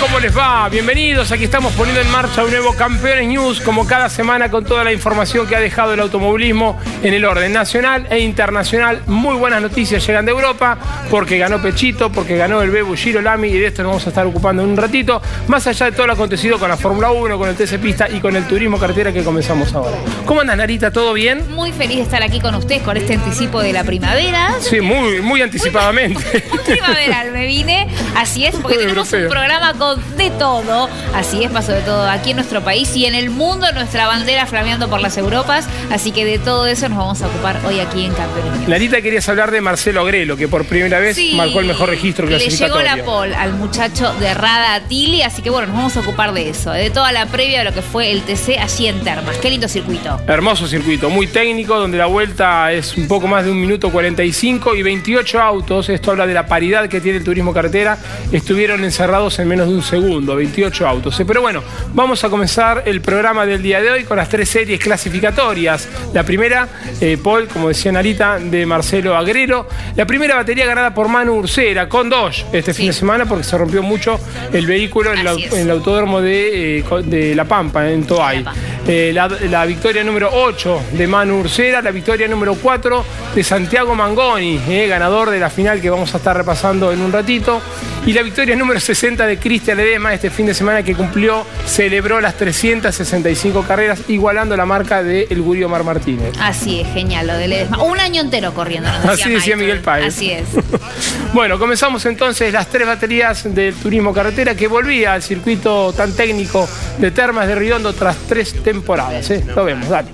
¿Cómo les va? Bienvenidos. Aquí estamos poniendo en marcha un nuevo Campeones News, como cada semana, con toda la información que ha dejado el automovilismo en el orden nacional e internacional. Muy buenas noticias llegan de Europa, porque ganó Pechito, porque ganó el Bebu Giro Lami, y de esto nos vamos a estar ocupando en un ratito. Más allá de todo lo acontecido con la Fórmula 1, con el TC Pista y con el turismo carretera que comenzamos ahora. ¿Cómo andas, Narita? ¿Todo bien? Muy feliz de estar aquí con ustedes con este anticipo de la primavera. Sí, muy, muy anticipadamente. muy primaveral me vine. Así es, porque tenemos un programa con de todo. Así es, pasó de todo aquí en nuestro país y en el mundo, nuestra bandera flameando por las Europas. Así que de todo eso nos vamos a ocupar hoy aquí en Campeones Narita, querías hablar de Marcelo Agrelo, que por primera vez marcó el mejor registro clasificatorio. Le llegó la pole al muchacho de Rada Atili, así que bueno, nos vamos a ocupar de eso, de toda la previa de lo que fue el TC allí en Termas. Qué lindo circuito. Hermoso circuito, muy técnico, donde la vuelta es un poco más de un minuto 45 y 28 autos, esto habla de la paridad que tiene el turismo carretera, estuvieron encerrados en menos de un segundo, 28 autos. Pero bueno, vamos a comenzar el programa del día de hoy con las tres series clasificatorias. La primera, eh, Paul, como decía Narita, de Marcelo Agrero. La primera batería ganada por Manu Ursera con dos este fin de semana porque se rompió mucho el vehículo en, el autódromo de, eh, La Pampa, en Toay. Eh, la, victoria número 8 de Manu Ursera, la victoria número 4 de Santiago Mangoni, ganador de la final que vamos a estar repasando en un ratito. Y la victoria número 60 de Cristian Ledesma este fin de semana que cumplió, celebró las 365 carreras, igualando la marca de El Gurio Mar Martínez. Así es, genial lo de Ledesma. Un año entero corriendo. Así decía Miguel Páez. Así es. bueno, comenzamos entonces las tres baterías del turismo carretera que volvía al circuito tan técnico de Termas de Riondo tras tres temporadas. ¿eh? Lo vemos, dale.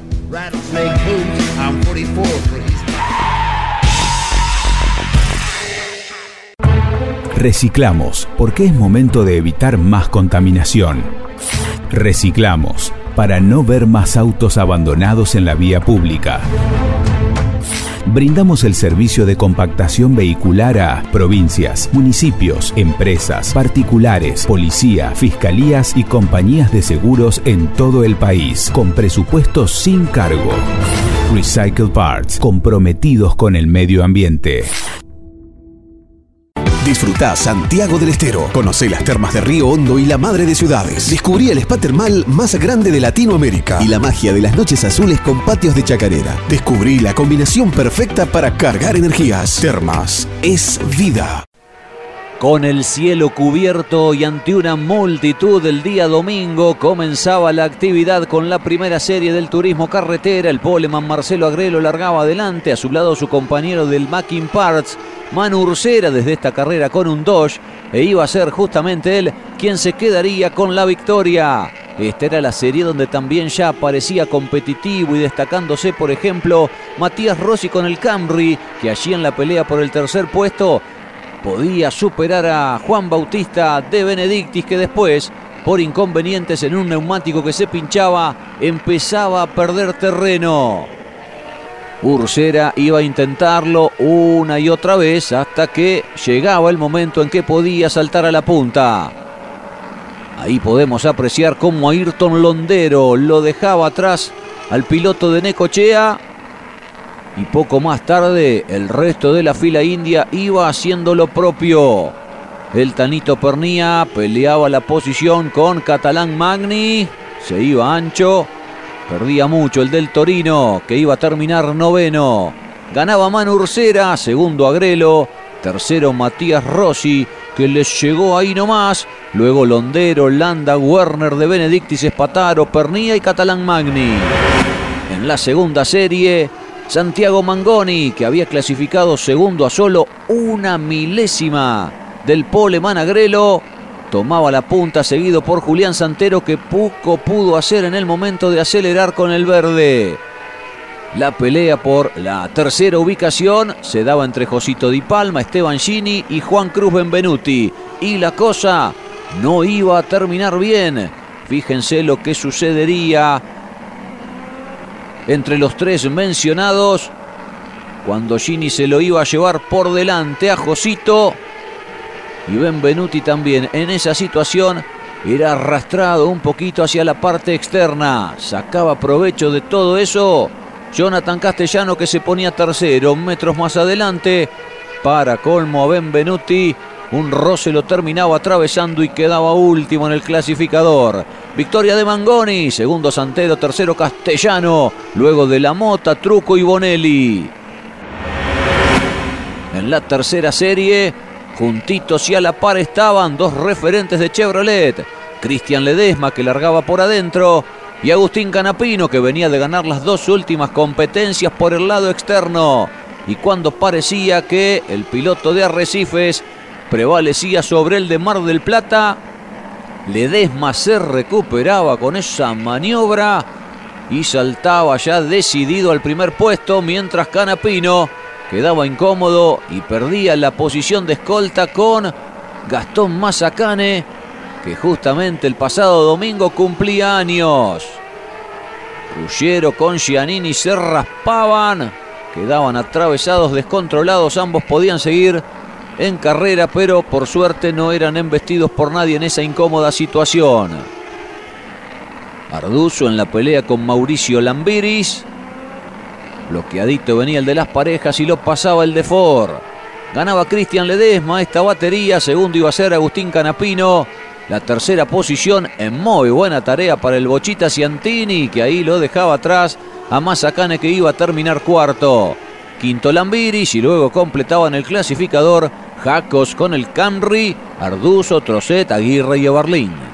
Reciclamos porque es momento de evitar más contaminación. Reciclamos para no ver más autos abandonados en la vía pública. brindamos el servicio de compactación vehicular a provincias, municipios, empresas, particulares, policía, fiscalías y compañías de seguros en todo el país, con presupuestos sin cargo. Recycle Parts, comprometidos con el medio ambiente. Disfruta Santiago del Estero. Conoce las termas de Río Hondo y la madre de ciudades. Descubrí el spa termal más grande de Latinoamérica y la magia de las noches azules con patios de chacarera. Descubrí la combinación perfecta para cargar energías. Termas es vida. Con el cielo cubierto y ante una multitud el día domingo comenzaba la actividad con la primera serie del turismo carretera. El poleman Marcelo Agrelo largaba adelante, a su lado su compañero del Macking Parts, Manu Ursera, desde esta carrera con un Dodge, e iba a ser justamente él quien se quedaría con la victoria. Esta era la serie donde también ya parecía competitivo y destacándose, por ejemplo, Matías Rossi con el Camry, que allí en la pelea por el tercer puesto podía superar a Juan Bautista de Benedictis que después, por inconvenientes en un neumático que se pinchaba, empezaba a perder terreno. Ursera iba a intentarlo una y otra vez hasta que llegaba el momento en que podía saltar a la punta. Ahí podemos apreciar cómo Ayrton Londero lo dejaba atrás al piloto de Necochea y poco más tarde el resto de la fila india iba haciendo lo propio. El Tanito Pernía peleaba la posición con Catalán Magni, se iba ancho, perdía mucho el del Torino que iba a terminar noveno. Ganaba Manu Ursera, segundo Agrelo, tercero Matías Rossi que les llegó ahí nomás. Luego Londero, Landa, Werner de Benedictis, Espataro, Pernía y Catalán Magni. En la segunda serie, Santiago Mangoni, que había clasificado segundo a solo una milésima del pole Managrelo, tomaba la punta seguido por Julián Santero que poco pudo hacer en el momento de acelerar con el verde. La pelea por la tercera ubicación se daba entre Josito Di Palma, Esteban Gini y Juan Cruz Benvenuti. Y la cosa no iba a terminar bien. Fíjense lo que sucedería entre los tres mencionados. Cuando Gini se lo iba a llevar por delante a Josito. Y Benvenuti también en esa situación era arrastrado un poquito hacia la parte externa. Sacaba provecho de todo eso. Jonathan Castellano que se ponía tercero, metros más adelante. Para colmo a Benvenuti. Un roce lo terminaba atravesando y quedaba último en el clasificador. Victoria de Mangoni, segundo Santero, tercero Castellano, luego de La Mota, Truco y Bonelli. En la tercera serie, juntitos y a la par estaban dos referentes de Chevrolet. Cristian Ledesma que largaba por adentro y Agustín Canapino que venía de ganar las dos últimas competencias por el lado externo. Y cuando parecía que el piloto de Arrecifes prevalecía sobre el de Mar del Plata. Ledesma se recuperaba con esa maniobra y saltaba ya decidido al primer puesto mientras Canapino quedaba incómodo y perdía la posición de escolta con Gastón Mazacane que justamente el pasado domingo cumplía años. Ruggiero con Giannini se raspaban, quedaban atravesados, descontrolados, ambos podían seguir en carrera, pero por suerte no eran embestidos por nadie en esa incómoda situación. Arduzo en la pelea con Mauricio Lambiris. Bloqueadito venía el de las parejas y lo pasaba el de Ford. Ganaba Cristian Ledesma esta batería. Segundo iba a ser Agustín Canapino. La tercera posición en muy buena tarea para el Bochita Ciantini, que ahí lo dejaba atrás a Mazacane que iba a terminar cuarto. Quinto Lambiris y luego completaban el clasificador Jacos con el Camry, Arduzo, Trocet, Aguirre y Eberlín.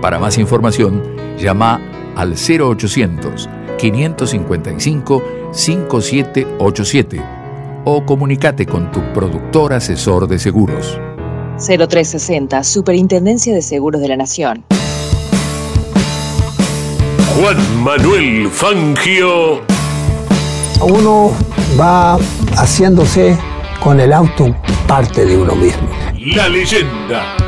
Para más información, llama al 0800 555 5787 o comunícate con tu productor asesor de seguros. 0360, Superintendencia de Seguros de la Nación. Juan Manuel Fangio. Uno va haciéndose con el auto parte de uno mismo. La leyenda.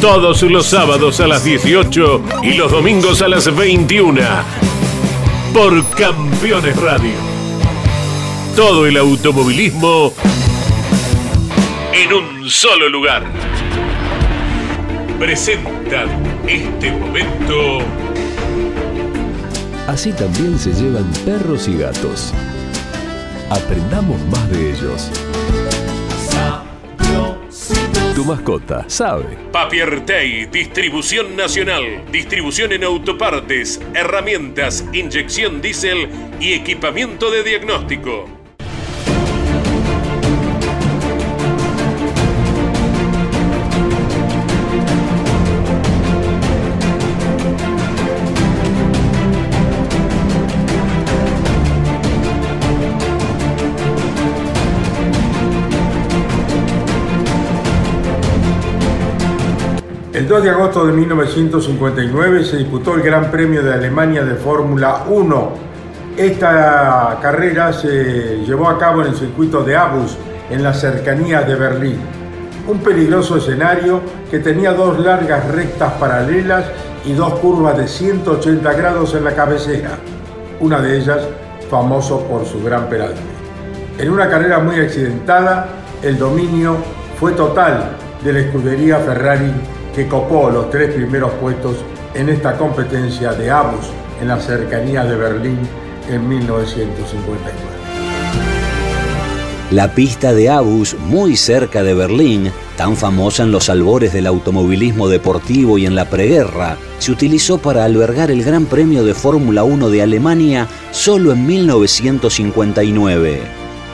Todos los sábados a las 18 y los domingos a las 21. Por Campeones Radio. Todo el automovilismo en un solo lugar. Presentan este momento. Así también se llevan perros y gatos. Aprendamos más de ellos. Tu mascota sabe. Papiertei, distribución nacional, distribución en autopartes, herramientas, inyección diésel y equipamiento de diagnóstico. El 2 de agosto de 1959 se disputó el Gran Premio de Alemania de Fórmula 1. Esta carrera se llevó a cabo en el circuito de Abus, en las cercanías de Berlín. Un peligroso escenario que tenía dos largas rectas paralelas y dos curvas de 180 grados en la cabecera, una de ellas famoso por su gran peralte. En una carrera muy accidentada, el dominio fue total de la escudería Ferrari que copó los tres primeros puestos en esta competencia de Abus en la cercanía de Berlín en 1959. La pista de Abus, muy cerca de Berlín, tan famosa en los albores del automovilismo deportivo y en la preguerra, se utilizó para albergar el Gran Premio de Fórmula 1 de Alemania solo en 1959.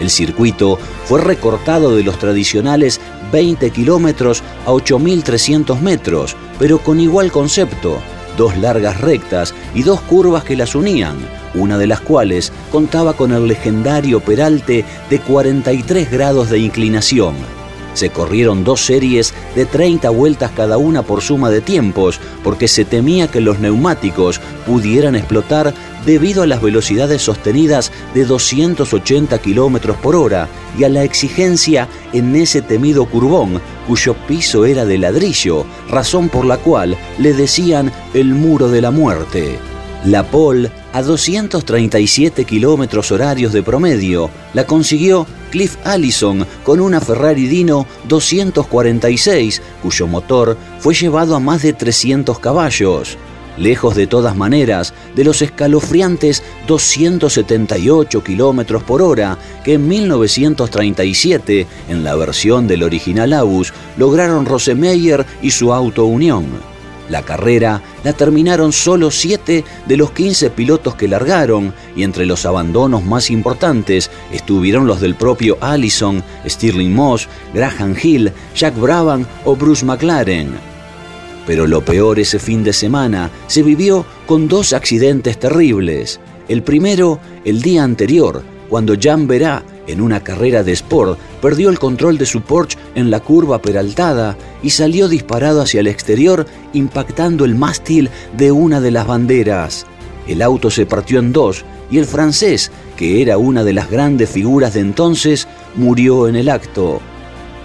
El circuito fue recortado de los tradicionales 20 kilómetros a 8.300 metros, pero con igual concepto, dos largas rectas y dos curvas que las unían, una de las cuales contaba con el legendario peralte de 43 grados de inclinación. Se corrieron dos series de 30 vueltas cada una por suma de tiempos, porque se temía que los neumáticos pudieran explotar debido a las velocidades sostenidas de 280 km por hora y a la exigencia en ese temido curbón, cuyo piso era de ladrillo, razón por la cual le decían el muro de la muerte. La Pole, a 237 kilómetros horarios de promedio, la consiguió Cliff Allison con una Ferrari Dino 246, cuyo motor fue llevado a más de 300 caballos. Lejos de todas maneras de los escalofriantes 278 kilómetros por hora que en 1937, en la versión del original Abus, lograron Rosemeyer y su Auto Unión. La carrera la terminaron solo 7 de los 15 pilotos que largaron y entre los abandonos más importantes estuvieron los del propio Allison, Stirling Moss, Graham Hill, Jack Brabham o Bruce McLaren. Pero lo peor ese fin de semana se vivió con dos accidentes terribles. El primero, el día anterior, cuando Jan Verá, en una carrera de sport, perdió el control de su Porsche en la curva peraltada y salió disparado hacia el exterior, impactando el mástil de una de las banderas. el auto se partió en dos y el francés, que era una de las grandes figuras de entonces, murió en el acto.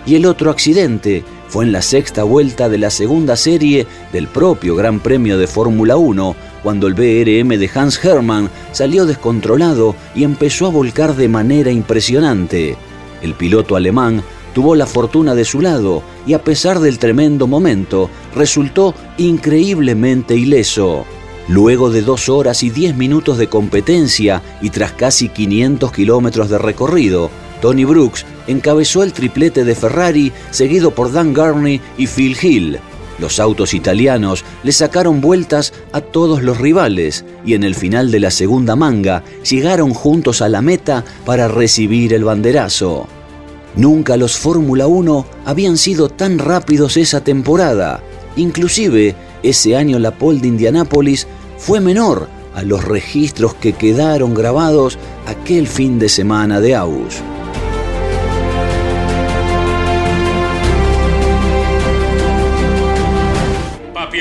Y el otro accidente fue en la sexta vuelta de la segunda serie del propio Gran Premio de Fórmula 1, cuando el BRM de Hans Hermann salió descontrolado y empezó a volcar de manera impresionante. El piloto alemán tuvo la fortuna de su lado y a pesar del tremendo momento, resultó increíblemente ileso. Luego de dos horas y diez minutos de competencia y tras casi 500 kilómetros de recorrido, Tony Brooks encabezó el triplete de Ferrari, seguido por Dan Gurney y Phil Hill. Los autos italianos le sacaron vueltas a todos los rivales y en el final de la segunda manga llegaron juntos a la meta para recibir el banderazo. Nunca los Fórmula 1 habían sido tan rápidos esa temporada. Inclusive, ese año la pole de Indianápolis fue menor a los registros que quedaron grabados aquel fin de semana de Aus.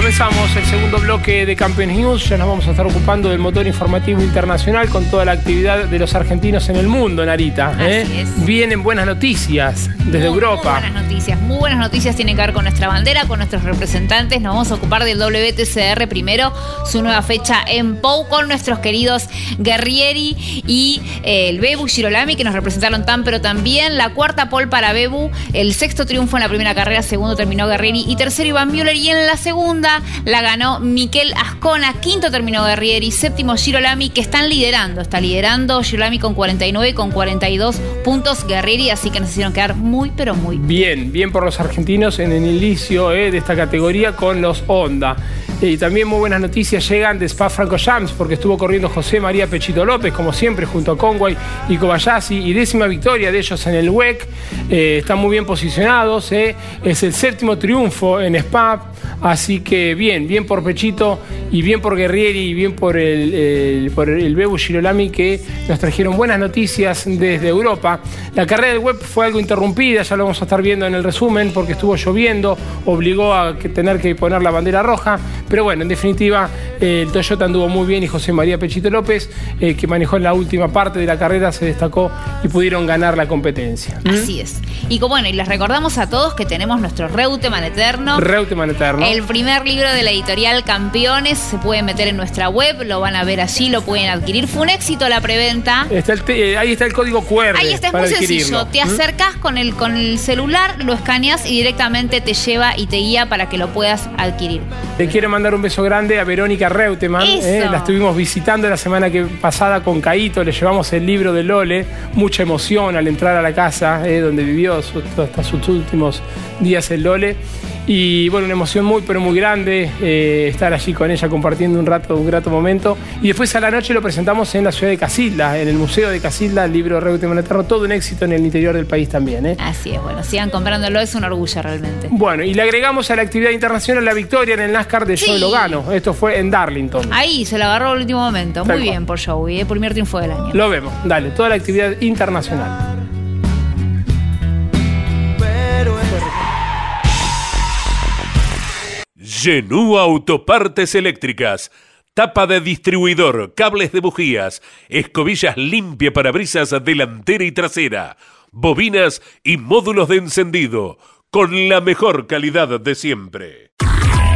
Comenzamos el segundo bloque de Campeones News. Ya nos vamos a estar ocupando del motor informativo internacional con toda la actividad de los argentinos en el mundo, Narita. ¿eh? Vienen buenas noticias desde Europa. Muy buenas noticias, muy buenas noticias tienen que ver con nuestra bandera, con nuestros representantes. Nos vamos a ocupar del WTCR primero, su nueva fecha en Pou con nuestros queridos Guerrieri y eh, el Bebu Girolami que nos representaron tan pero también. La cuarta pole para Bebu, el sexto triunfo en la primera carrera, segundo terminó Guerrieri y tercero Iván Müller y en la segunda la ganó Miquel Ascona, quinto terminó Guerrieri, séptimo Girolami, que están liderando. Está liderando Girolami con 49 y con 42 puntos Guerrieri, así que nos hicieron quedar muy, pero muy bien. Bien por los argentinos en el inicio eh, de esta categoría con los Honda. Y también muy buenas noticias llegan de Spa Franco Jams, porque estuvo corriendo José María Pechito López, como siempre, junto a Conway y Kobayashi, y décima victoria de ellos en el WEC. Eh, están muy bien posicionados, eh. es el séptimo triunfo en Spa, así que bien, bien por Pechito y bien por Guerrieri y bien por el, por el Bebu Girolami que nos trajeron buenas noticias desde Europa. La carrera del web fue algo interrumpida, ya lo vamos a estar viendo en el resumen, porque estuvo lloviendo, obligó a tener que poner la bandera roja pero bueno, en definitiva, el Toyota anduvo muy bien y José María Pechito López, eh, que manejó en la última parte de la carrera, se destacó y pudieron ganar la competencia. ¿Mm? Así es. Y bueno, y les recordamos a todos que tenemos nuestro Reuteman Eterno. Reuteman Eterno. El primer libro de la editorial Campeones. Se pueden meter en nuestra web, lo van a ver allí, lo pueden adquirir. Fue un éxito la preventa. Eh, ahí está el código QR. Ahí está, es muy sencillo. Te ¿Mm? acercas con el, con el celular, lo escaneas y directamente te lleva y te guía para que lo puedas adquirir. Te quiero mandar un beso grande a Verónica Reutemann. Eh, la estuvimos visitando la semana que pasada con Caito. Le llevamos el libro de Lole. Mucha emoción al entrar a la casa eh, donde vivió hasta sus últimos días el Lole. Y bueno, una emoción muy, pero muy grande eh, estar allí con ella compartiendo un rato, un grato momento. Y después a la noche lo presentamos en la ciudad de Casilda, en el Museo de Casilda, el libro Reutemann Eterno, todo un éxito en el interior del país también. ¿eh? Así es, bueno, sigan comprándolo, es un orgullo realmente. Bueno, y le agregamos a la actividad internacional la victoria en el NASCAR de Joey Logano. Esto fue en Darlington. Ahí se lo agarró el último momento. Muy bien por Joey, ¿eh? primer triunfo del año. Lo vemos, dale, toda la actividad internacional. Genú Autopartes Eléctricas. Tapa de distribuidor, cables de bujías, escobillas limpia para brisas delantera y trasera, bobinas y módulos de encendido, con la mejor calidad de siempre.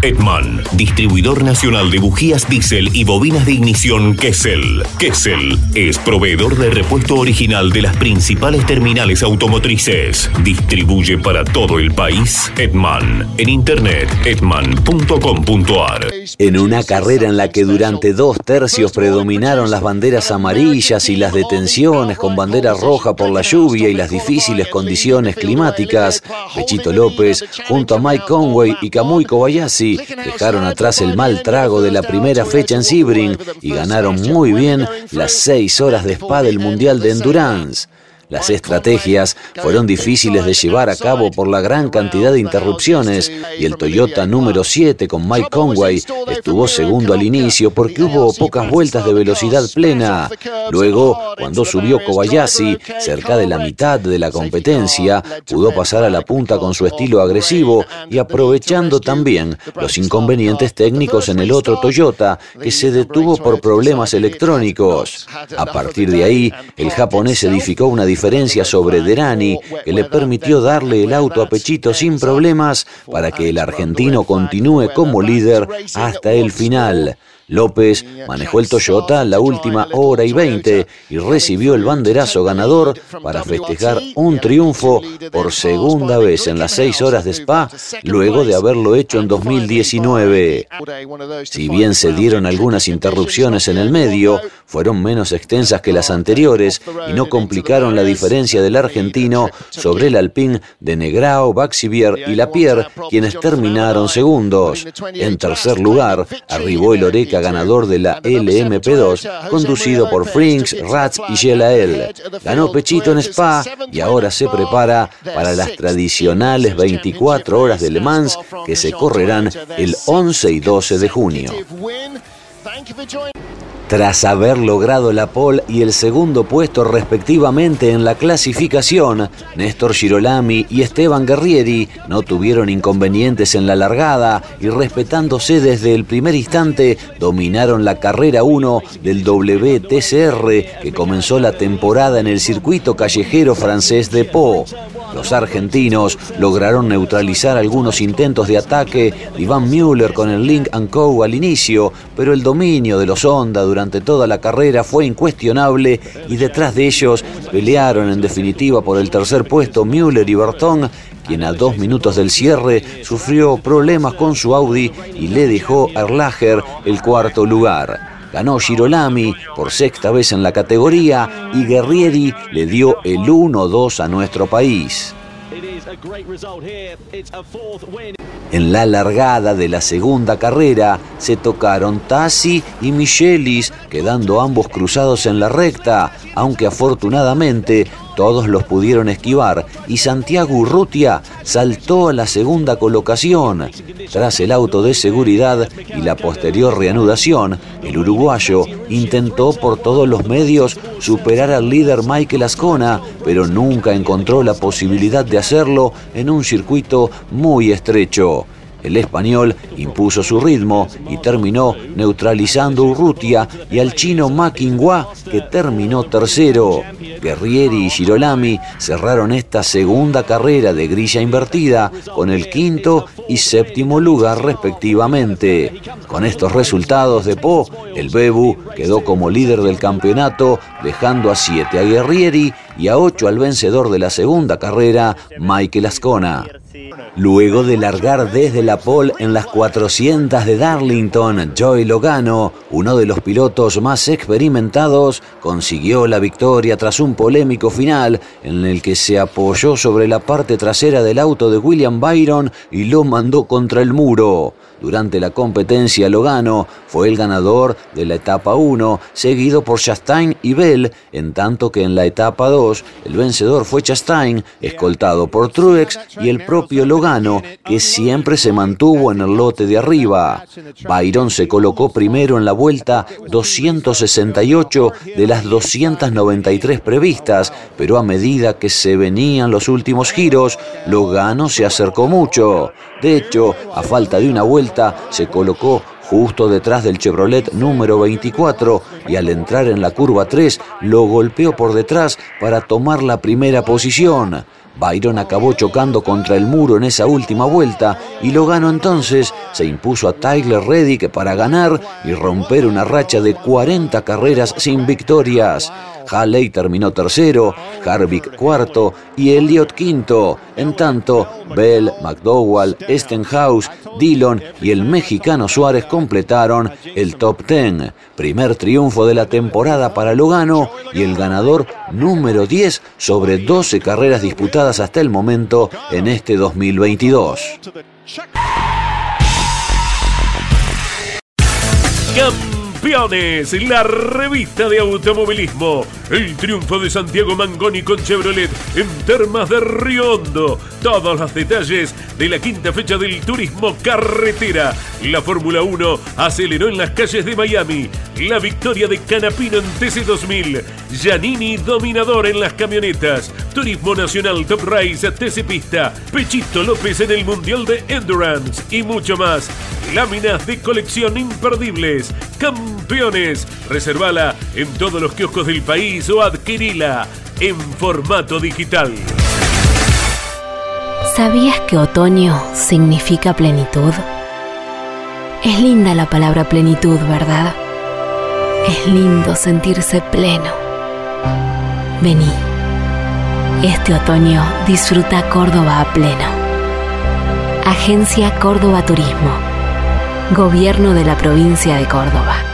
Edman, distribuidor nacional de bujías diésel y bobinas de ignición Kessel. Kessel es proveedor de repuesto original de las principales terminales automotrices. Distribuye para todo el país Edman. En internet, edman.com.ar. En una carrera en la que durante dos tercios predominaron las banderas amarillas y las detenciones con bandera roja por la lluvia y las difíciles condiciones climáticas, Pechito López, junto a Mike Conway y Kamui Kobayashi, dejaron atrás el mal trago de la primera fecha en Sebring y ganaron muy bien las seis horas de spa del Mundial de Endurance. Las estrategias fueron difíciles de llevar a cabo por la gran cantidad de interrupciones y el Toyota número 7 con Mike Conway estuvo segundo al inicio porque hubo pocas vueltas de velocidad plena. Luego, cuando subió Kobayashi, cerca de la mitad de la competencia, pudo pasar a la punta con su estilo agresivo y aprovechando también los inconvenientes técnicos en el otro Toyota que se detuvo por problemas electrónicos. A partir de ahí, el japonés edificó una diferencia sobre Derani que le permitió darle el auto a Pechito sin problemas para que el argentino continúe como líder hasta el final. López manejó el Toyota la última hora y veinte y recibió el banderazo ganador para festejar un triunfo por segunda vez en las seis horas de Spa, luego de haberlo hecho en 2019. Si bien se dieron algunas interrupciones en el medio, fueron menos extensas que las anteriores y no complicaron la diferencia del argentino sobre el Alpine de Negrao, Baxivier y Lapierre, quienes terminaron segundos. En tercer lugar, arribó el Oreca ganador de la LMP2, conducido por Frinks, Rats y Gelael. Ganó Pechito en Spa y ahora se prepara para las tradicionales 24 horas de Le Mans que se correrán el 11 y 12 de junio. Tras haber logrado la pole y el segundo puesto respectivamente en la clasificación, Néstor Girolami y Esteban Guerrieri no tuvieron inconvenientes en la largada y respetándose desde el primer instante dominaron la carrera 1 del WTCR que comenzó la temporada en el circuito callejero francés de Po. Los argentinos lograron neutralizar algunos intentos de ataque de Iván Müller con el Link Co al inicio, pero el dominio de los Honda durante toda la carrera fue incuestionable y detrás de ellos pelearon en definitiva por el tercer puesto Müller y Bertón, quien a dos minutos del cierre sufrió problemas con su Audi y le dejó a Erlacher el cuarto lugar. Ganó Girolami por sexta vez en la categoría y Guerrieri le dio el 1-2 a nuestro país. En la largada de la segunda carrera se tocaron Tassi y Michelis, quedando ambos cruzados en la recta, aunque afortunadamente todos los pudieron esquivar y Santiago Urrutia saltó a la segunda colocación. Tras el auto de seguridad y la posterior reanudación, el uruguayo intentó por todos los medios superar al líder Michael Ascona, pero nunca encontró la posibilidad de hacerlo en un circuito muy estrecho. El español impuso su ritmo y terminó neutralizando a Urrutia y al chino Makinghua, que terminó tercero. Guerrieri y Girolami cerraron esta segunda carrera de grilla invertida con el quinto y séptimo lugar respectivamente. Con estos resultados de Po, el Bebu quedó como líder del campeonato, dejando a siete a Guerrieri y a ocho al vencedor de la segunda carrera, Michael Ascona. Luego de largar desde la pole en las 400 de Darlington, Joey Logano, uno de los pilotos más experimentados, consiguió la victoria tras un polémico final en el que se apoyó sobre la parte trasera del auto de William Byron y lo mandó contra el muro. Durante la competencia, Logano fue el ganador de la etapa 1, seguido por Chastain y Bell, en tanto que en la etapa 2 el vencedor fue Chastain, escoltado por Truex y el propio Logano, que siempre se mantuvo en el lote de arriba. Byron se colocó primero en la vuelta 268 de las 293 previstas, pero a medida que se venían los últimos giros, Logano se acercó mucho. De hecho, a falta de una vuelta, se colocó justo detrás del Chevrolet número 24 y al entrar en la curva 3 lo golpeó por detrás para tomar la primera posición. Byron acabó chocando contra el muro en esa última vuelta y lo ganó entonces se impuso a Tyler Reddick para ganar y romper una racha de 40 carreras sin victorias. Halley terminó tercero, Harvick cuarto y Elliott quinto. En tanto, Bell, McDowell, Stenhouse, Dillon y el mexicano Suárez completaron el top ten. Primer triunfo de la temporada para Logano y el ganador número 10 sobre 12 carreras disputadas hasta el momento en este 2022. Campeones, la revista de automovilismo. El triunfo de Santiago Mangoni con Chevrolet en Termas de Riondo. Todos los detalles de la quinta fecha del turismo carretera. La Fórmula 1 aceleró en las calles de Miami. La victoria de Canapino en TC2000. Giannini dominador en las camionetas. Turismo Nacional Top Race TC Pista. Pechito López en el Mundial de Endurance y mucho más. Láminas de colección imperdibles. Campeones. Reservala en todos los kioscos del país o adquirila en formato digital. ¿Sabías que otoño significa plenitud? Es linda la palabra plenitud, ¿verdad? Es lindo sentirse pleno. Vení. Este otoño disfruta Córdoba a pleno. Agencia Córdoba Turismo. Gobierno de la provincia de Córdoba.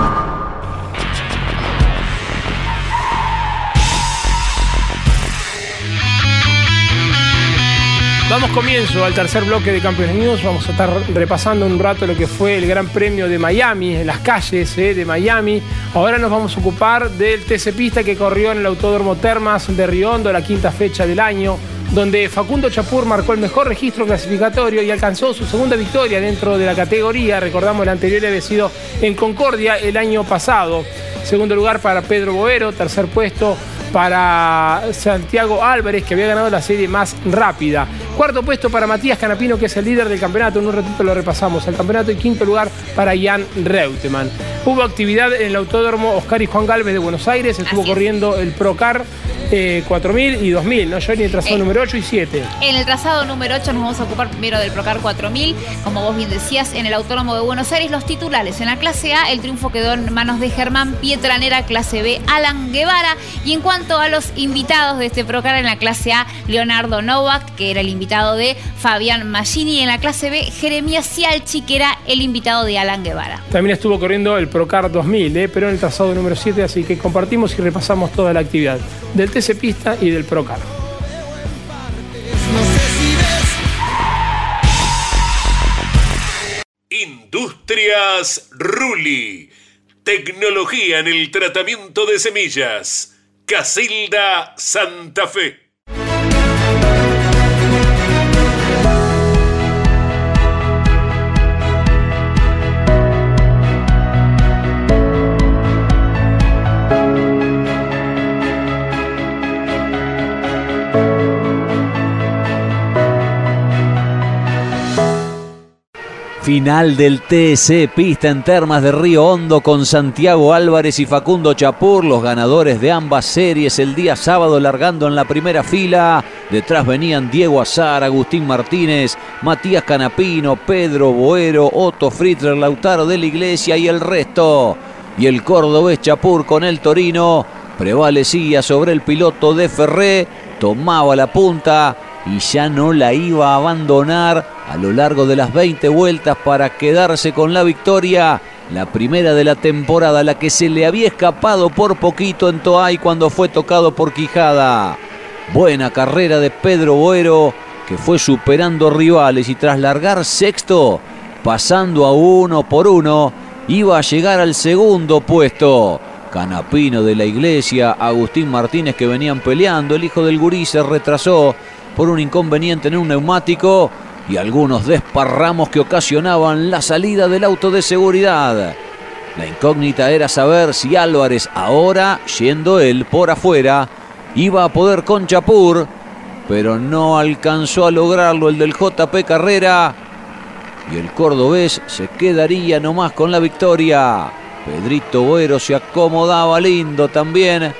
Damos comienzo al tercer bloque de Campeones News. Vamos a estar repasando un rato lo que fue el Gran Premio de Miami, en las calles eh, de Miami. Ahora nos vamos a ocupar del TC Pista que corrió en el Autódromo Termas de Riondo, la quinta fecha del año, donde Facundo Chapur marcó el mejor registro clasificatorio y alcanzó su segunda victoria dentro de la categoría. Recordamos, la anterior había sido en Concordia el año pasado. Segundo lugar para Pedro Boero, tercer puesto para Santiago Álvarez, que había ganado la serie más rápida. Cuarto puesto para Matías Canapino, que es el líder del campeonato. En un ratito lo repasamos. El campeonato y quinto lugar para Jan Reutemann. Hubo actividad en el Autódromo Oscar y Juan Galvez de Buenos Aires. Estuvo corriendo el Procar 4000 eh, y 2000, ¿no? Yo en el trazado eh, número 8 y 7. En el trazado número 8 nos vamos a ocupar primero del Procar 4000. Como vos bien decías, en el Autónomo de Buenos Aires, los titulares. En la clase A, el triunfo quedó en manos de Germán Pietranera, clase B, Alan Guevara. Y en cuanto a los invitados de este Procar en la clase A, Leonardo Novak, que era el invitado de Fabián Maggini. Y en la clase B, Jeremías Cialchi, que era el invitado de Alan Guevara. También estuvo corriendo el Procar 2000, ¿eh? pero en el trazado número 7, así que compartimos y repasamos toda la actividad. Del TC Pista y del Procar. Industrias Ruli. Tecnología en el tratamiento de semillas. Casilda Santa Fe. Final del TC Pista en Termas de Río Hondo con Santiago Álvarez y Facundo Chapur, los ganadores de ambas series el día sábado largando en la primera fila. Detrás venían Diego Azar, Agustín Martínez, Matías Canapino, Pedro Boero, Otto Fritzler, Lautaro de la Iglesia y el resto. Y el cordobés Chapur con el Torino prevalecía sobre el piloto de Ferré, tomaba la punta y ya no la iba a abandonar a lo largo de las 20 vueltas para quedarse con la victoria. La primera de la temporada, la que se le había escapado por poquito en Toay cuando fue tocado por Quijada. Buena carrera de Pedro Boero, que fue superando rivales y tras largar sexto, pasando a uno por uno, iba a llegar al segundo puesto. Canapino de la Iglesia, Agustín Martínez que venían peleando, el hijo del gurí se retrasó por un inconveniente en un neumático y algunos desparramos que ocasionaban la salida del auto de seguridad. La incógnita era saber si Álvarez ahora, yendo él por afuera, iba a poder con Chapur, pero no alcanzó a lograrlo el del JP Carrera y el cordobés se quedaría nomás con la victoria. Pedrito Boero se acomodaba lindo también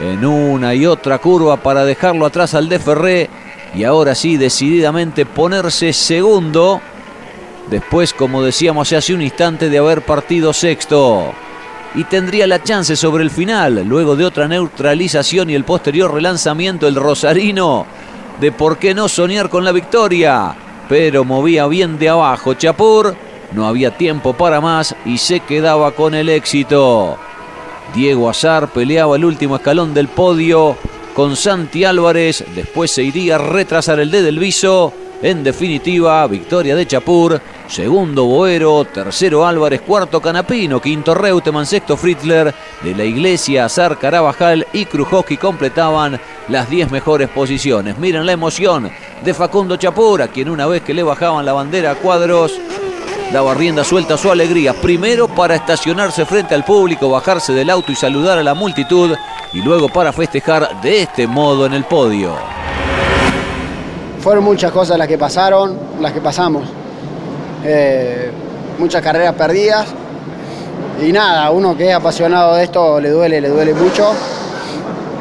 en una y otra curva para dejarlo atrás al de Ferré y ahora sí decididamente ponerse segundo después como decíamos hace un instante de haber partido sexto y tendría la chance sobre el final luego de otra neutralización y el posterior relanzamiento el rosarino de por qué no soñar con la victoria. Pero movía bien de abajo Chapur, no había tiempo para más y se quedaba con el éxito. Diego Azar peleaba el último escalón del podio con Santi Álvarez, después se iría a retrasar el D del Viso. En definitiva, victoria de Chapur, segundo Boero, tercero Álvarez, cuarto Canapino, quinto Reutemann, sexto Fritzler, de la Iglesia, Azar, Carabajal y Krujowski completaban las 10 mejores posiciones. Miren la emoción de Facundo Chapur, a quien una vez que le bajaban la bandera a cuadros, daba rienda suelta a su alegría. Primero para estacionarse frente al público, bajarse del auto y saludar a la multitud, y luego para festejar de este modo en el podio. Fueron muchas cosas las que pasaron, las que pasamos. Eh, muchas carreras perdidas. Y nada, uno que es apasionado de esto le duele, le duele mucho.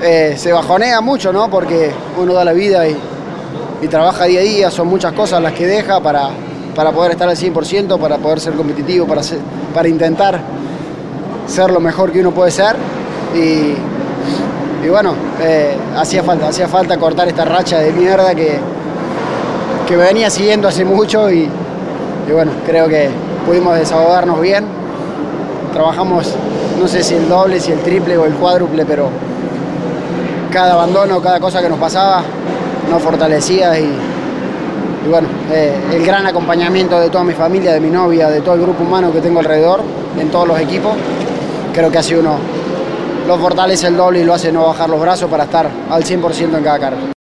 Eh, se bajonea mucho, ¿no? Porque uno da la vida y, trabaja día a día, son muchas cosas las que deja para, para poder estar al 100%, para poder ser competitivo, para, para intentar ser lo mejor que uno puede ser. Y, y bueno, eh, hacía falta, hacía falta cortar esta racha de mierda que, que me venía siguiendo hace mucho y, bueno, creo que pudimos desahogarnos bien. Trabajamos, no sé si el doble, si el triple o el cuádruple, pero cada abandono, cada cosa que nos pasaba nos fortalecía y, bueno, eh, el gran acompañamiento de toda mi familia, de mi novia, de todo el grupo humano que tengo alrededor, en todos los equipos, creo que así uno lo fortalece el doble y lo hace no bajar los brazos para estar al 100% en cada carrera.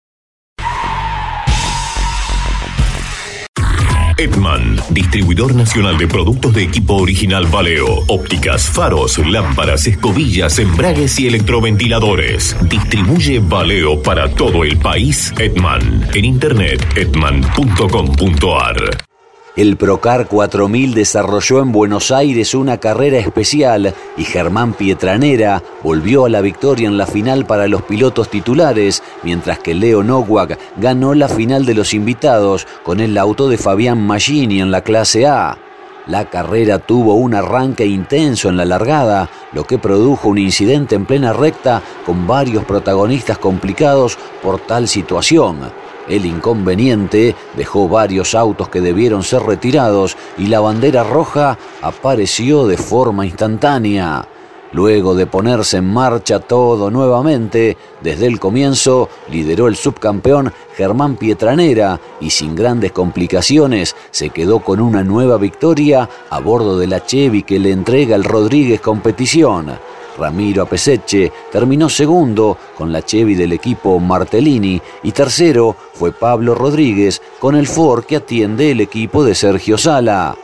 Edman, distribuidor nacional de productos de equipo original Valeo, ópticas, faros, lámparas, escobillas, embragues y electroventiladores. Distribuye Valeo para todo el país. Edman, en internet edman.com.ar. El Procar 4000 desarrolló en Buenos Aires una carrera especial y Germán Pietranera volvió a la victoria en la final para los pilotos titulares, mientras que Leo Nowak ganó la final de los invitados con el auto de Fabián Magini en la clase A. La carrera tuvo un arranque intenso en la largada, lo que produjo un incidente en plena recta con varios protagonistas complicados por tal situación. El inconveniente dejó varios autos que debieron ser retirados y la bandera roja apareció de forma instantánea. Luego de ponerse en marcha todo nuevamente, desde el comienzo lideró el subcampeón Germán Pietranera y sin grandes complicaciones se quedó con una nueva victoria a bordo de la Chevy que le entrega el Rodríguez Competición. Ramiro Apeseche terminó segundo con la Chevy del equipo Martellini y tercero fue Pablo Rodríguez con el Ford que atiende el equipo de Sergio Sala.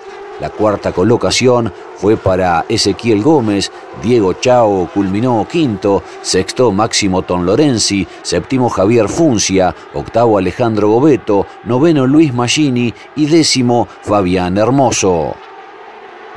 La cuarta colocación fue para Ezequiel Gómez, Diego Chao culminó quinto, sexto Máximo Ton Lorenzi, séptimo Javier Funcia, octavo Alejandro Gobeto, noveno Luis Magini y décimo Fabián Hermoso.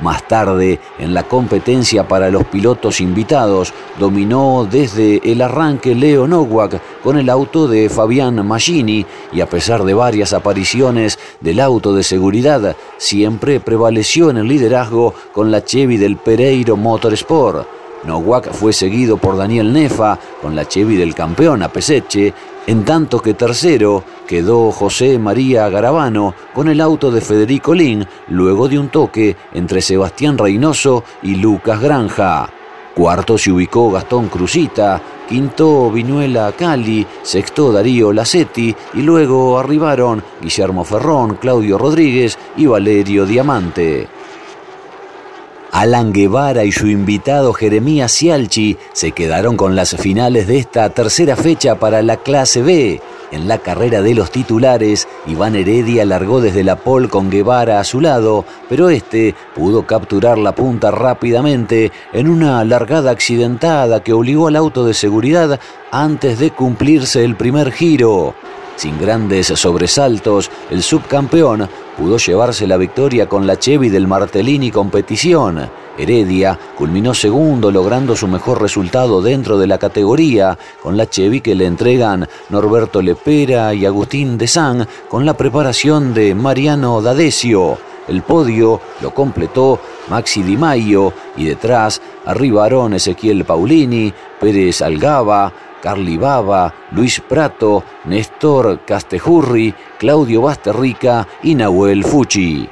Más tarde, en la competencia para los pilotos invitados, dominó desde el arranque Leo Nowak con el auto de Fabián Magini y a pesar de varias apariciones del auto de seguridad, siempre prevaleció en el liderazgo con la Chevy del Pereiro Motorsport. Nowak fue seguido por Daniel Nefa con la Chevy del campeón Apeseche en tanto que tercero quedó José María Garabano con el auto de Federico Lin luego de un toque entre Sebastián Reynoso y Lucas Granja. Cuarto se ubicó Gastón Cruzita, quinto Vinuela Cali, sexto Darío Lacetti y luego arribaron Guillermo Ferrón, Claudio Rodríguez y Valerio Diamante. Alan Guevara y su invitado Jeremías Cialchi se quedaron con las finales de esta tercera fecha para la clase B. En la carrera de los titulares, Iván Heredia largó desde la pole con Guevara a su lado, pero este pudo capturar la punta rápidamente en una largada accidentada que obligó al auto de seguridad antes de cumplirse el primer giro. Sin grandes sobresaltos, el subcampeón pudo llevarse la victoria con la Chevy del Martellini Competición. Heredia culminó segundo logrando su mejor resultado dentro de la categoría con la Chevy que le entregan Norberto Lepera y Agustín de San con la preparación de Mariano D'Adesio. El podio lo completó Maxi Di Maio y detrás arribaron Ezequiel Paulini, Pérez Algaba, Carly Baba, Luis Prato, Néstor Castejurri, Claudio Basterrica y Nahuel Fucci.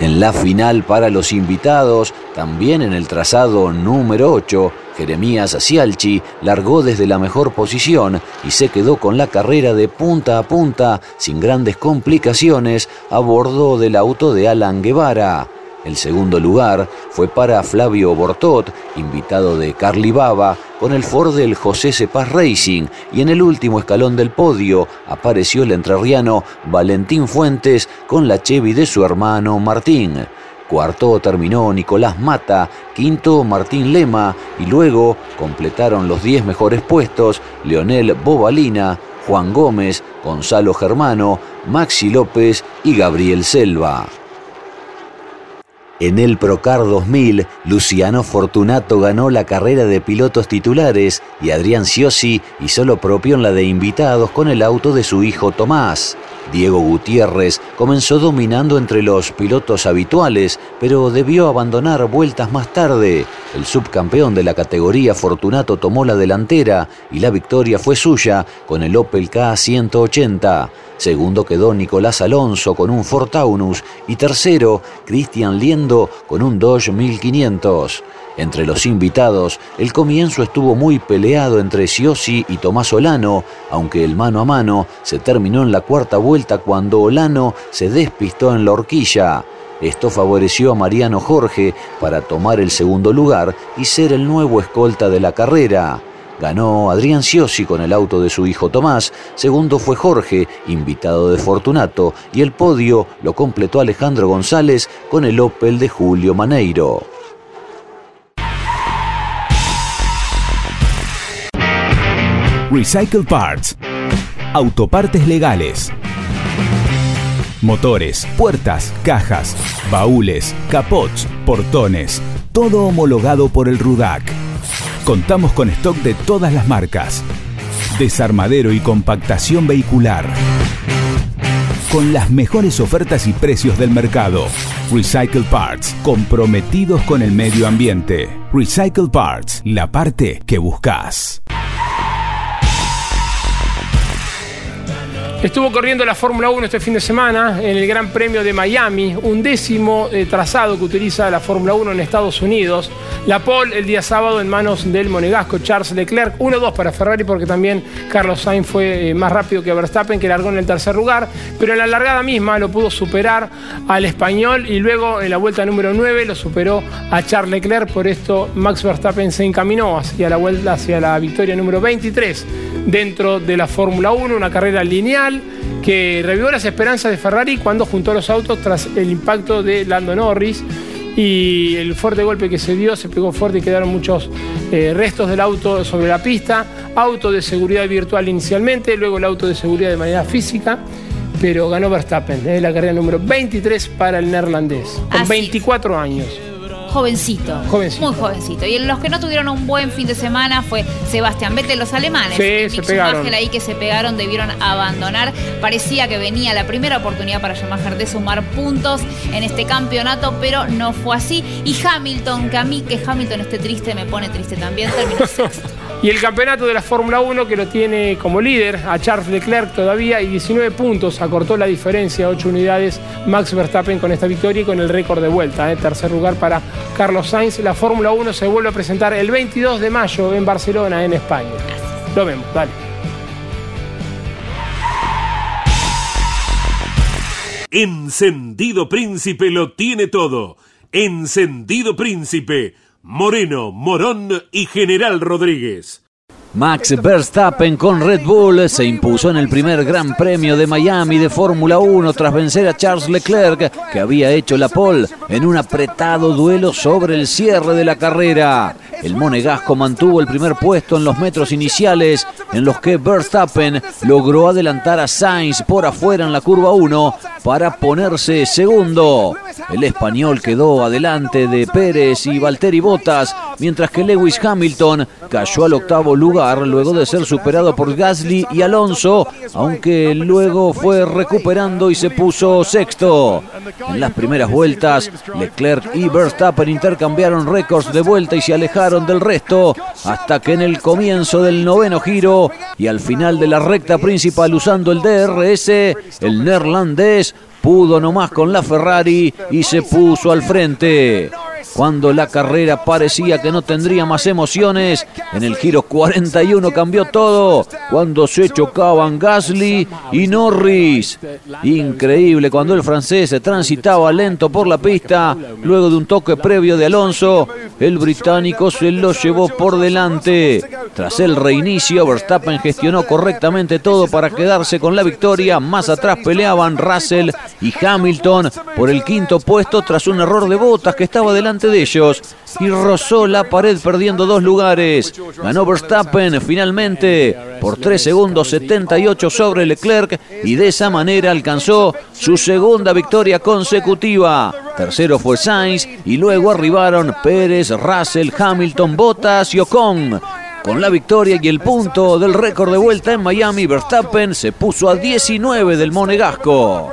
En la final para los invitados, también en el trazado número 8, Jeremías Cialchi largó desde la mejor posición y se quedó con la carrera de punta a punta sin grandes complicaciones a bordo del auto de Alan Guevara. El segundo lugar fue para Flavio Bortot, invitado de Carly Baba, con el Ford del José Cepaz Racing, y en el último escalón del podio apareció el entrerriano Valentín Fuentes con la Chevy de su hermano Martín. Cuarto terminó Nicolás Mata, quinto Martín Lema y luego completaron los 10 mejores puestos Leonel Bobalina, Juan Gómez, Gonzalo Germano, Maxi López y Gabriel Selva. En el Procar 2000, Luciano Fortunato ganó la carrera de pilotos titulares y Adrián Ciosi hizo lo propio en la de invitados con el auto de su hijo Tomás. Diego Gutiérrez comenzó dominando entre los pilotos habituales, pero debió abandonar vueltas más tarde. El subcampeón de la categoría Fortunato tomó la delantera y la victoria fue suya con el Opel K180. Segundo quedó Nicolás Alonso con un Ford Taunus y tercero Cristian Con un Dodge 1500. Entre los invitados, el comienzo estuvo muy peleado entre Siosi y Tomás Olano, aunque el mano a mano se terminó en la cuarta vuelta cuando Olano se despistó en la horquilla. Esto favoreció a Mariano Jorge para tomar el segundo lugar y ser el nuevo escolta de la carrera. Ganó Adrián Siosi con el auto de su hijo Tomás, segundo fue Jorge, invitado de Fortunato, y el podio lo completó Alejandro González con el Opel de Julio Maneiro. Recycle Parts. Autopartes legales. Motores, puertas, cajas, baúles, capots, portones. Todo homologado por el RUDAC. Contamos con stock de todas las marcas. Desarmadero y compactación vehicular. Con las mejores ofertas y precios del mercado. Recycle Parts, comprometidos con el medio ambiente. Recycle Parts, la parte que buscas. Estuvo corriendo la Fórmula 1 este fin de semana en el Gran Premio de Miami, un décimo eh, trazado que utiliza la Fórmula 1 en Estados Unidos. La pole el día sábado en manos del monegasco Charles Leclerc, 1-2 para Ferrari porque también Carlos Sainz fue eh, más rápido que Verstappen que largó en el tercer lugar, pero en la largada misma lo pudo superar al español y luego en la vuelta número 9 lo superó a Charles Leclerc, por esto Max Verstappen se encaminó hacia la vuelta hacia la victoria número 23 dentro de la Fórmula 1, una carrera lineal que revivió las esperanzas de Ferrari cuando juntó los autos tras el impacto de Lando Norris. Y el fuerte golpe que se dio, se pegó fuerte y quedaron muchos eh, restos del auto sobre la pista, auto de seguridad virtual inicialmente, luego el auto de seguridad de manera física, pero ganó Verstappen, es la carrera número 23 para el neerlandés, con 24 años. Jovencito, Muy jovencito. Y los que no tuvieron un buen fin de semana fue Sebastián Vettel, los alemanes. Sí, se pegaron. ahí que se pegaron, debieron abandonar. Parecía que venía la primera oportunidad para Schumacher de sumar puntos en este campeonato, pero no fue así. Y Hamilton, que a mí que Hamilton esté triste, me pone triste también, terminó sexto. Y el campeonato de la Fórmula 1 que lo tiene como líder a Charles Leclerc todavía y 19 puntos, acortó la diferencia, 8 unidades Max Verstappen con esta victoria y con el récord de vuelta. ¿eh? Tercer lugar para Carlos Sainz. La Fórmula 1 se vuelve a presentar el 22 de mayo en Barcelona, en España. Lo vemos, dale. Encendido Príncipe lo tiene todo. Encendido Príncipe Moreno, Morón y General Rodríguez. Max Verstappen con Red Bull se impuso en el primer Gran Premio de Miami de Fórmula 1 tras vencer a Charles Leclerc, que había hecho la pole en un apretado duelo sobre el cierre de la carrera. El monegasco mantuvo el primer puesto en los metros iniciales, en los que Verstappen logró adelantar a Sainz por afuera en la curva 1 para ponerse segundo. El español quedó adelante de Pérez y Valtteri Bottas, mientras que Lewis Hamilton cayó al octavo lugar luego de ser superado por Gasly y Alonso, aunque luego fue recuperando y se puso sexto. En las primeras vueltas, Leclerc y Verstappen intercambiaron récords de vuelta y se alejaron del resto, hasta que en el comienzo del noveno giro y al final de la recta principal usando el DRS, el neerlandés pudo nomás con la Ferrari y se puso al frente. Cuando la carrera parecía que no tendría más emociones, en el giro 41 cambió todo, cuando se chocaban Gasly y Norris. Increíble cuando el francés se transitaba lento por la pista, luego de un toque previo de Alonso, el británico se lo llevó por delante. Tras el reinicio, Verstappen gestionó correctamente todo para quedarse con la victoria. Más atrás peleaban Russell y Hamilton por el quinto puesto tras un error de botas que estaba delante de ellos y rozó la pared perdiendo dos lugares. Ganó Verstappen finalmente por 3 segundos 78 sobre Leclerc y de esa manera alcanzó su segunda victoria consecutiva. Tercero fue Sainz y luego arribaron Pérez, Russell, Hamilton, Bottas y Ocon. Con la victoria y el punto del récord de vuelta en Miami, Verstappen se puso a 19 del Monegasco.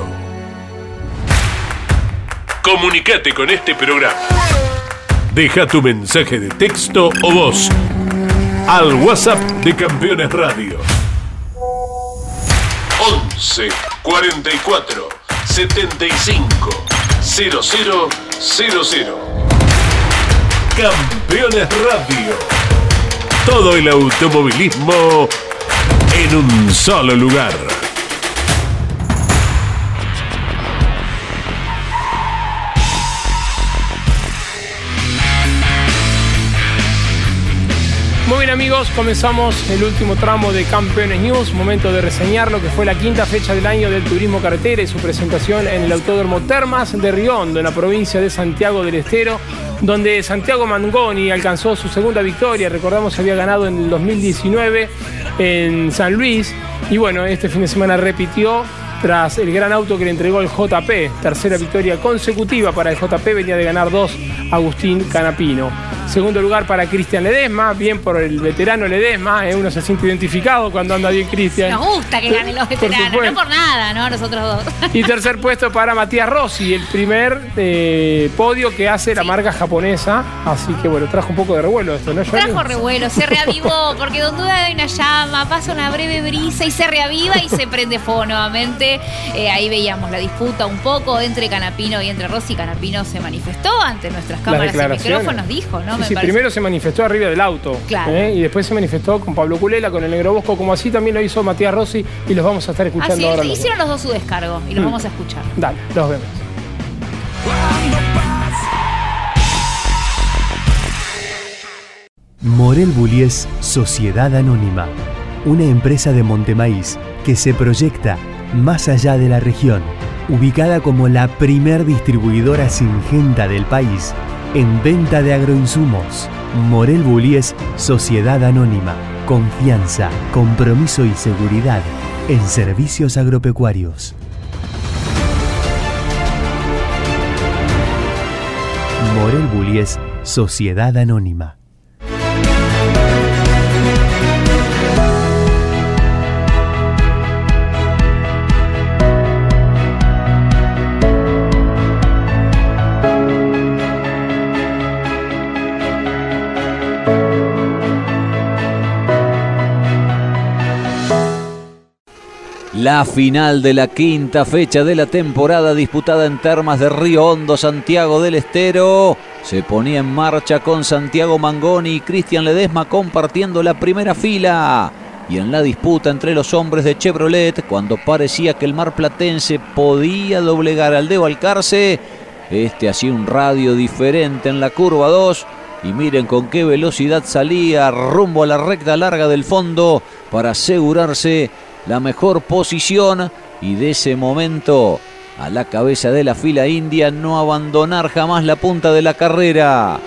Comunicate con este programa. Deja tu mensaje de texto o voz al WhatsApp de Campeones Radio. 11 44 75 0000. Campeones Radio. Todo el automovilismo en un solo lugar. Bien amigos, comenzamos el último tramo de Campeones News, momento de reseñar lo que fue la quinta fecha del año del turismo carretera y su presentación en el Autódromo Termas de Riondo, en la provincia de Santiago del Estero, donde Santiago Mangoni alcanzó su segunda victoria, recordamos había ganado en el 2019 en San Luis y bueno, este fin de semana repitió tras el gran auto que le entregó el JP, tercera victoria consecutiva para el JP, venía de ganar dos Agustín Canapino. Segundo lugar para Cristian Ledesma, bien por el veterano Ledesma, eh, uno se siente identificado cuando anda bien Cristian. Nos gusta que ganen los veteranos, no por nada, ¿no? Nosotros dos. Y tercer puesto para Matías Rossi, el primer eh, podio que hace la marca japonesa. Así que bueno, trajo un poco de revuelo esto, ¿no? Trajo revuelo, se reavivó, porque donde hay una llama, pasa una breve brisa y se reaviva y se prende fuego nuevamente. Eh, ahí veíamos la disputa un poco entre Canapino y entre Rossi. Canapino se manifestó ante nuestras cámaras y micrófonos, dijo, ¿no? Sí, primero se manifestó arriba del auto. Claro. ¿eh? Y después se manifestó con Pablo Culela, con el Negro Bosco, como así también lo hizo Matías Rossi y los vamos a estar escuchando Así ahora. hicieron los dos su descargo y los Mm. vamos a escuchar. Dale, los vemos. Morel Bullies Sociedad Anónima, una empresa de Montemaíz que se proyecta más allá de la región, ubicada como la primer distribuidora singenta del país en venta de agroinsumos. Morel Bullies Sociedad Anónima, confianza, compromiso y seguridad en servicios agropecuarios. Morel Bullies Sociedad Anónima. La final de la quinta fecha de la temporada disputada en Termas de Río Hondo, Santiago del Estero. Se ponía en marcha con Santiago Mangoni y Cristian Ledesma compartiendo la primera fila. Y en la disputa entre los hombres de Chevrolet, cuando parecía que el marplatense podía doblegar al de este hacía un radio diferente en la curva 2 y miren con qué velocidad salía rumbo a la recta larga del fondo para asegurarse la mejor posición y de ese momento a la cabeza de la fila india no abandonar jamás la punta de la carrera.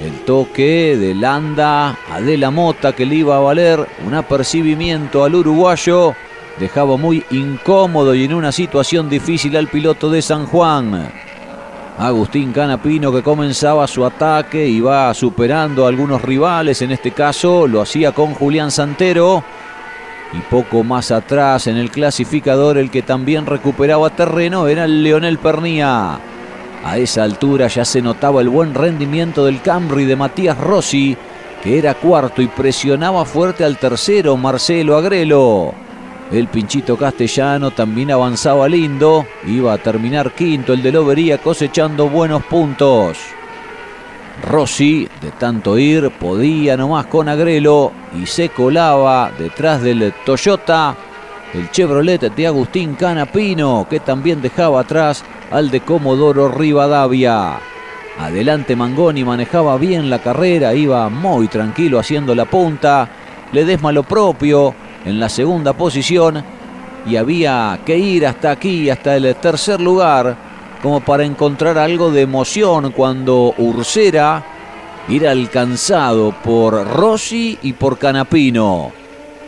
El toque de Landa a De La Mota que le iba a valer un apercibimiento al uruguayo dejaba muy incómodo y en una situación difícil al piloto de San Juan. Agustín Canapino que comenzaba su ataque y va superando a algunos rivales, en este caso lo hacía con Julián Santero. Y poco más atrás en el clasificador el que también recuperaba terreno era el Leonel Pernía. A esa altura ya se notaba el buen rendimiento del Camry de Matías Rossi, que era cuarto y presionaba fuerte al tercero Marcelo Agrelo. El pinchito castellano también avanzaba lindo. Iba a terminar quinto el de Lobería cosechando buenos puntos. Rossi, de tanto ir, podía nomás con Agrelo y se colaba detrás del Toyota, el Chevrolet de Agustín Canapino, que también dejaba atrás al de Comodoro Rivadavia. Adelante Mangoni manejaba bien la carrera, iba muy tranquilo haciendo la punta. Ledesma lo propio, en la segunda posición y había que ir hasta aquí, hasta el tercer lugar, como para encontrar algo de emoción cuando Ursera era alcanzado por Rossi y por Canapino.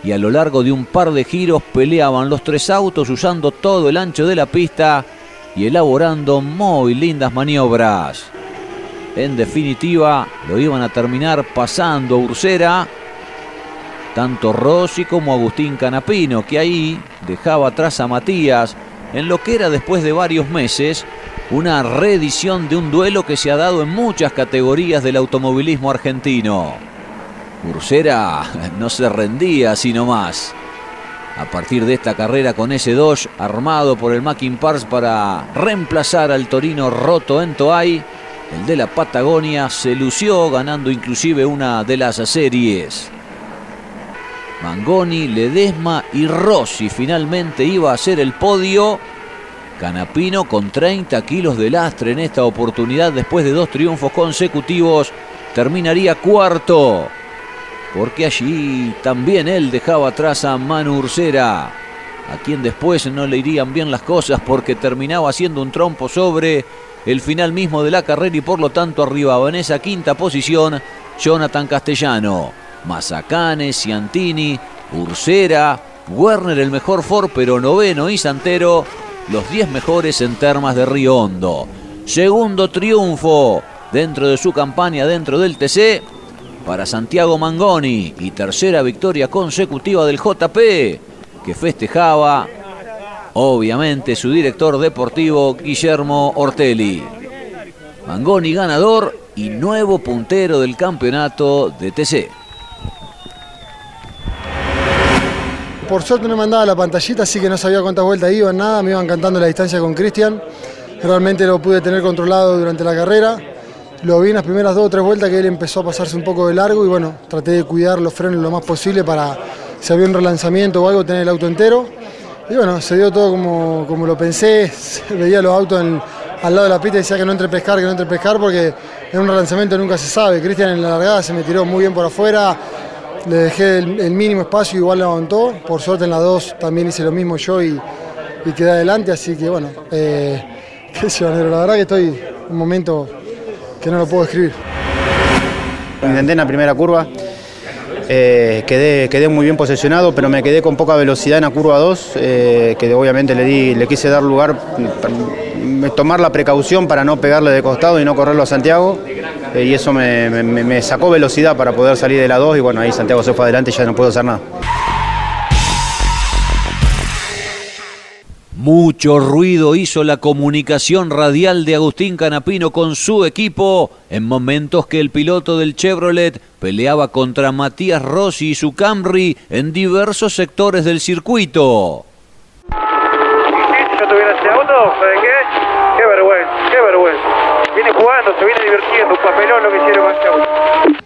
Y a lo largo de un par de giros peleaban los tres autos usando todo el ancho de la pista y elaborando muy lindas maniobras. En definitiva, lo iban a terminar pasando Ursera tanto Rossi como Agustín Canapino, que ahí dejaba atrás a Matías en lo que era después de varios meses una reedición de un duelo que se ha dado en muchas categorías del automovilismo argentino. Ursera no se rendía sino más. A partir de esta carrera con ese Dodge armado por el Mackin Pars para reemplazar al Torino roto en Toay, el de la Patagonia se lució ganando inclusive una de las series. Mangoni, Ledesma y Rossi finalmente iba a ser el podio. Canapino con 30 kilos de lastre en esta oportunidad después de dos triunfos consecutivos terminaría cuarto. Porque allí también él dejaba atrás a Manu Ursera, a quien después no le irían bien las cosas porque terminaba haciendo un trompo sobre el final mismo de la carrera y por lo tanto arribaba en esa quinta posición Jonathan Castellano. Mazacane, Ciantini, Ursera, Werner el mejor Ford, pero noveno y Santero, los 10 mejores en termas de Río Hondo. Segundo triunfo dentro de su campaña dentro del TC para Santiago Mangoni y tercera victoria consecutiva del JP que festejaba obviamente su director deportivo Guillermo Ortelli. Mangoni ganador y nuevo puntero del campeonato de TC. Por suerte no me mandaba la pantallita, así que no sabía cuántas vueltas iban, nada, me iban cantando la distancia con Cristian. Realmente lo pude tener controlado durante la carrera. Lo vi en las primeras dos o tres vueltas que él empezó a pasarse un poco de largo y bueno, traté de cuidar los frenos lo más posible para si había un relanzamiento o algo tener el auto entero. Y bueno, se dio todo como, como lo pensé, veía los autos al lado de la pista y decía que no entre pescar, que no entre pescar porque en un relanzamiento nunca se sabe. Cristian en la largada se me tiró muy bien por afuera, le dejé el, mínimo espacio, igual lo aguantó. Por suerte en la 2 también hice lo mismo yo y, quedé adelante, así que bueno, eh, qué sé, la verdad que estoy en un momento que no lo puedo escribir. Intenté en la primera curva, eh, quedé, quedé muy bien posicionado, pero me quedé con poca velocidad en la curva 2, eh, que obviamente le, di, le quise dar lugar, tomar la precaución para no pegarle de costado y no correrlo a Santiago. Eh, y eso me, sacó velocidad para poder salir de la 2 y bueno, ahí Santiago se fue adelante y ya no puedo hacer nada. Mucho ruido hizo la comunicación radial de Agustín Canapino con su equipo en momentos que el piloto del Chevrolet peleaba contra Matías Rossi y su Camry en diversos sectores del circuito. Qué vergüenza, qué vergüenza. Viene jugando, se viene divirtiendo, un papelón lo que hicieron auto.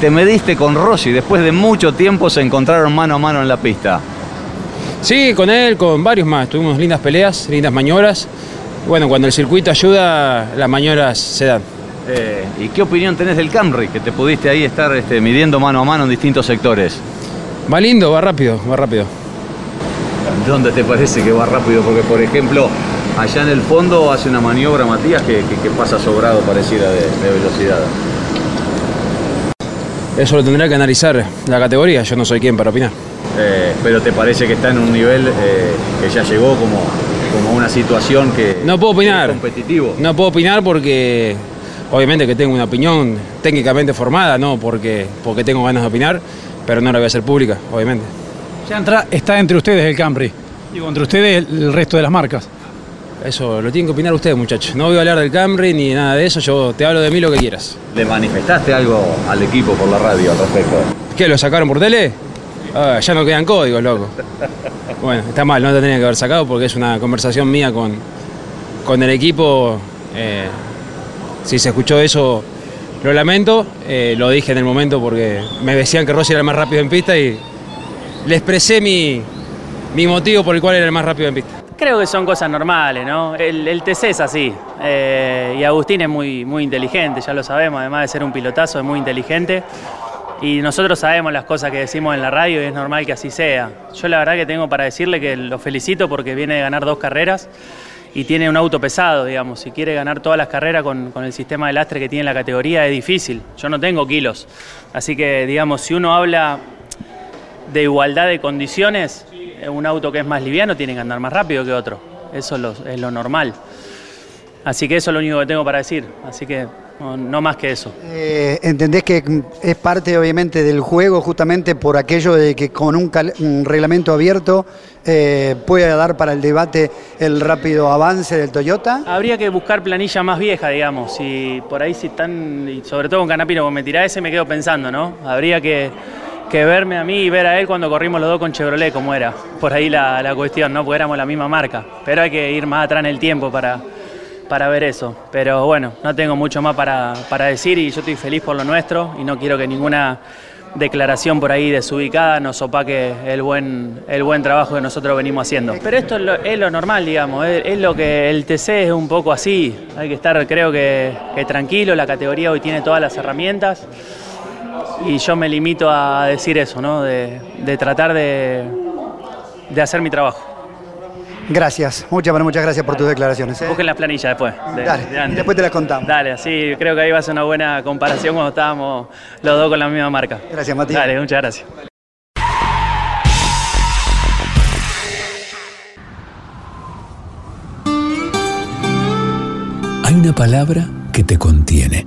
Te mediste con Rossi, después de mucho tiempo se encontraron mano a mano en la pista. Sí, con él, con varios más. Tuvimos lindas peleas, lindas maniobras. Bueno, cuando el circuito ayuda, las maniobras se dan. Eh, ¿Y qué opinión tenés del Camry, que te pudiste ahí estar este, midiendo mano a mano en distintos sectores? Va lindo, va rápido, va rápido. ¿Dónde te parece que va rápido? Porque, por ejemplo, allá en el fondo hace una maniobra Matías que, que- que pasa sobrado, pareciera, de, de velocidad. Eso lo tendrá que analizar la categoría, yo no soy quien para opinar. Eh, pero te parece que está en un nivel eh, que ya llegó como, como una situación que No puedo opinar. es competitivo. No puedo opinar porque obviamente que tengo una opinión técnicamente formada, no porque, porque tengo ganas de opinar, pero no la voy a hacer pública, obviamente. Ya entra- está entre ustedes el Camry. Digo, entre ustedes el resto de las marcas. Eso lo tienen que opinar ustedes, muchachos. No voy a hablar del Camry ni nada de eso, yo te hablo de mí lo que quieras. ¿Le manifestaste algo al equipo por la radio al respecto? ¿Qué, lo sacaron por tele? Ah, ya no quedan códigos, loco. Bueno, está mal, no te tenía que haber sacado porque es una conversación mía con, con el equipo. Eh, si se escuchó eso, lo lamento. Eh, lo dije en el momento porque me decían que Rossi era el más rápido en pista y le expresé mi, mi motivo por el cual era el más rápido en pista. Creo que son cosas normales, ¿no? El, TC es así. eh, y Agustín es muy, muy inteligente, ya lo sabemos, además de ser un pilotazo, es muy inteligente. Y nosotros sabemos las cosas que decimos en la radio y es normal que así sea. Yo la verdad que tengo para decirle que lo felicito porque viene de ganar dos carreras y tiene un auto pesado, digamos. Si quiere ganar todas las carreras con, con el sistema de lastre que tiene la categoría es difícil. Yo no tengo kilos. Así que, digamos, si uno habla de igualdad de condiciones, un auto que es más liviano tiene que andar más rápido que otro. Eso es lo, es lo normal. Así que eso es lo único que tengo para decir. Así que no, no más que eso. Eh, ¿Entendés que es parte obviamente del juego justamente por aquello de que con un, reglamento abierto eh, puede dar para el debate el rápido avance del Toyota? Habría que buscar planilla más vieja, digamos. Y por ahí si están, y sobre todo con Canapino, como me tirá ese, me quedo pensando, ¿no? Habría que, que verme a mí y ver a él cuando corrimos los dos con Chevrolet, como era. Por ahí la, la cuestión, ¿no? Porque éramos la misma marca. Pero hay que ir más atrás en el tiempo para, para ver eso. Pero bueno, no tengo mucho más para, para decir y yo estoy feliz por lo nuestro y no quiero que ninguna declaración por ahí desubicada nos opaque el buen, el buen trabajo que nosotros venimos haciendo. Pero esto es lo, normal, digamos, es, lo que el TC es un poco así. Hay que estar, creo que tranquilo, la categoría hoy tiene todas las herramientas y yo me limito a decir eso, ¿no? de, de tratar de, de hacer mi trabajo. Gracias, muchas, pero muchas gracias por tus declaraciones. ¿eh? Busquen las planillas después. de- Dale, de antes. y después te las contamos. Dale, así creo que ahí va a ser una buena comparación cuando estábamos los dos con la misma marca. Gracias, Matías. Dale, muchas gracias. Hay una palabra que te contiene,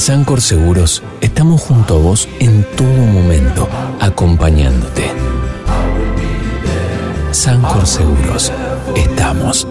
Sancor Seguros estamos junto a vos en todo momento, acompañándote. Sancor Seguros, estamos.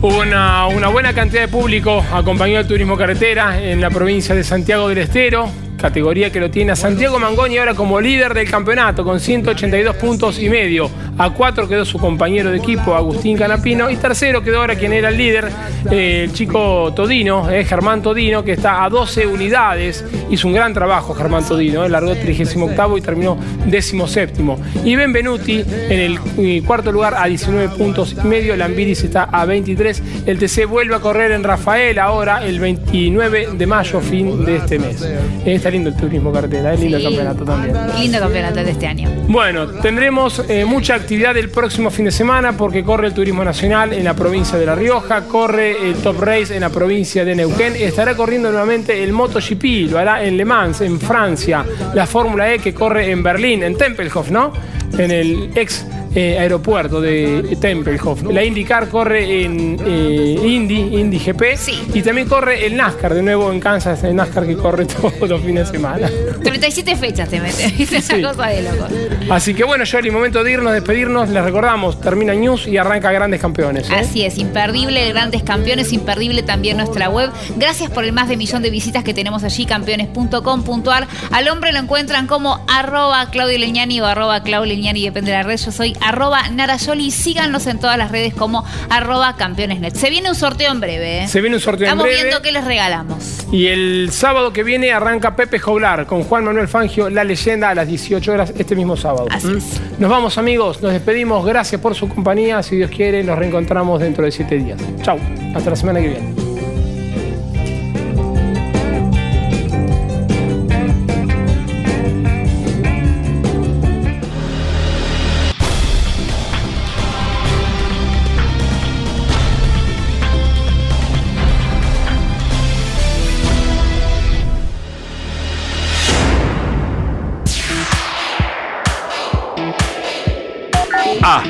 Una, una buena cantidad de público acompañó al turismo carretera en la provincia de Santiago del Estero, categoría que lo tiene a Santiago Mangoni ahora como líder del campeonato con 182 puntos y medio. A cuatro quedó su compañero de equipo, Agustín Canapino, y tercero quedó ahora quien era el líder, eh, el chico Todino, eh, Germán Todino, que está a 12 unidades. Hizo un gran trabajo Germán Todino, eh, largó 38 y terminó 17. Y Benvenuti en el eh, cuarto lugar a 19 puntos y medio, Lambiris está a 23. El TC vuelve a correr en Rafael ahora el 29 de mayo, fin de este mes. Eh, está lindo el turismo carretera, es lindo el campeonato también. Lindo campeonato de este año. Bueno, tendremos mucha actividad el próximo fin de semana porque corre el Turismo Nacional en la provincia de La Rioja, corre el Top Race en la provincia de Neuquén, estará corriendo nuevamente el MotoGP, lo hará en Le Mans, en Francia, la Fórmula E que corre en Berlín, en Tempelhof, ¿no? En el ex eh, aeropuerto de Tempelhof. La IndyCar corre en eh, Indy, Indy GP. Y también corre el NASCAR, de nuevo en Kansas, el NASCAR que corre todos los fines de semana. 37 fechas te metes, esa cosa de loco. Así que bueno, Yoli, momento de irnos, despedirnos. Les recordamos, termina News y arranca Grandes Campeones. ¿eh? Así es, imperdible Grandes Campeones, imperdible también nuestra web. Gracias por el más de millón de visitas que tenemos allí, campeones.com.ar. Al hombre lo encuentran como arroba Claudio Leñani o arroba Claudio Leñani, depende de la red. Yo soy arroba Narayoli. Síganos en todas las redes como arroba campeonesnet. Se viene un sorteo en breve. ¿eh? Se viene un sorteo Estamos en breve. viendo qué les regalamos. Y el sábado que viene arranca Pepe Joblar con Juan Manuel Fangio, La Leyenda, a las 18 horas este mismo sábado. ¿Mm? Nos vamos amigos, nos despedimos. Gracias por su compañía. Si Dios quiere, nos reencontramos dentro de siete días. Chau, hasta la semana que viene.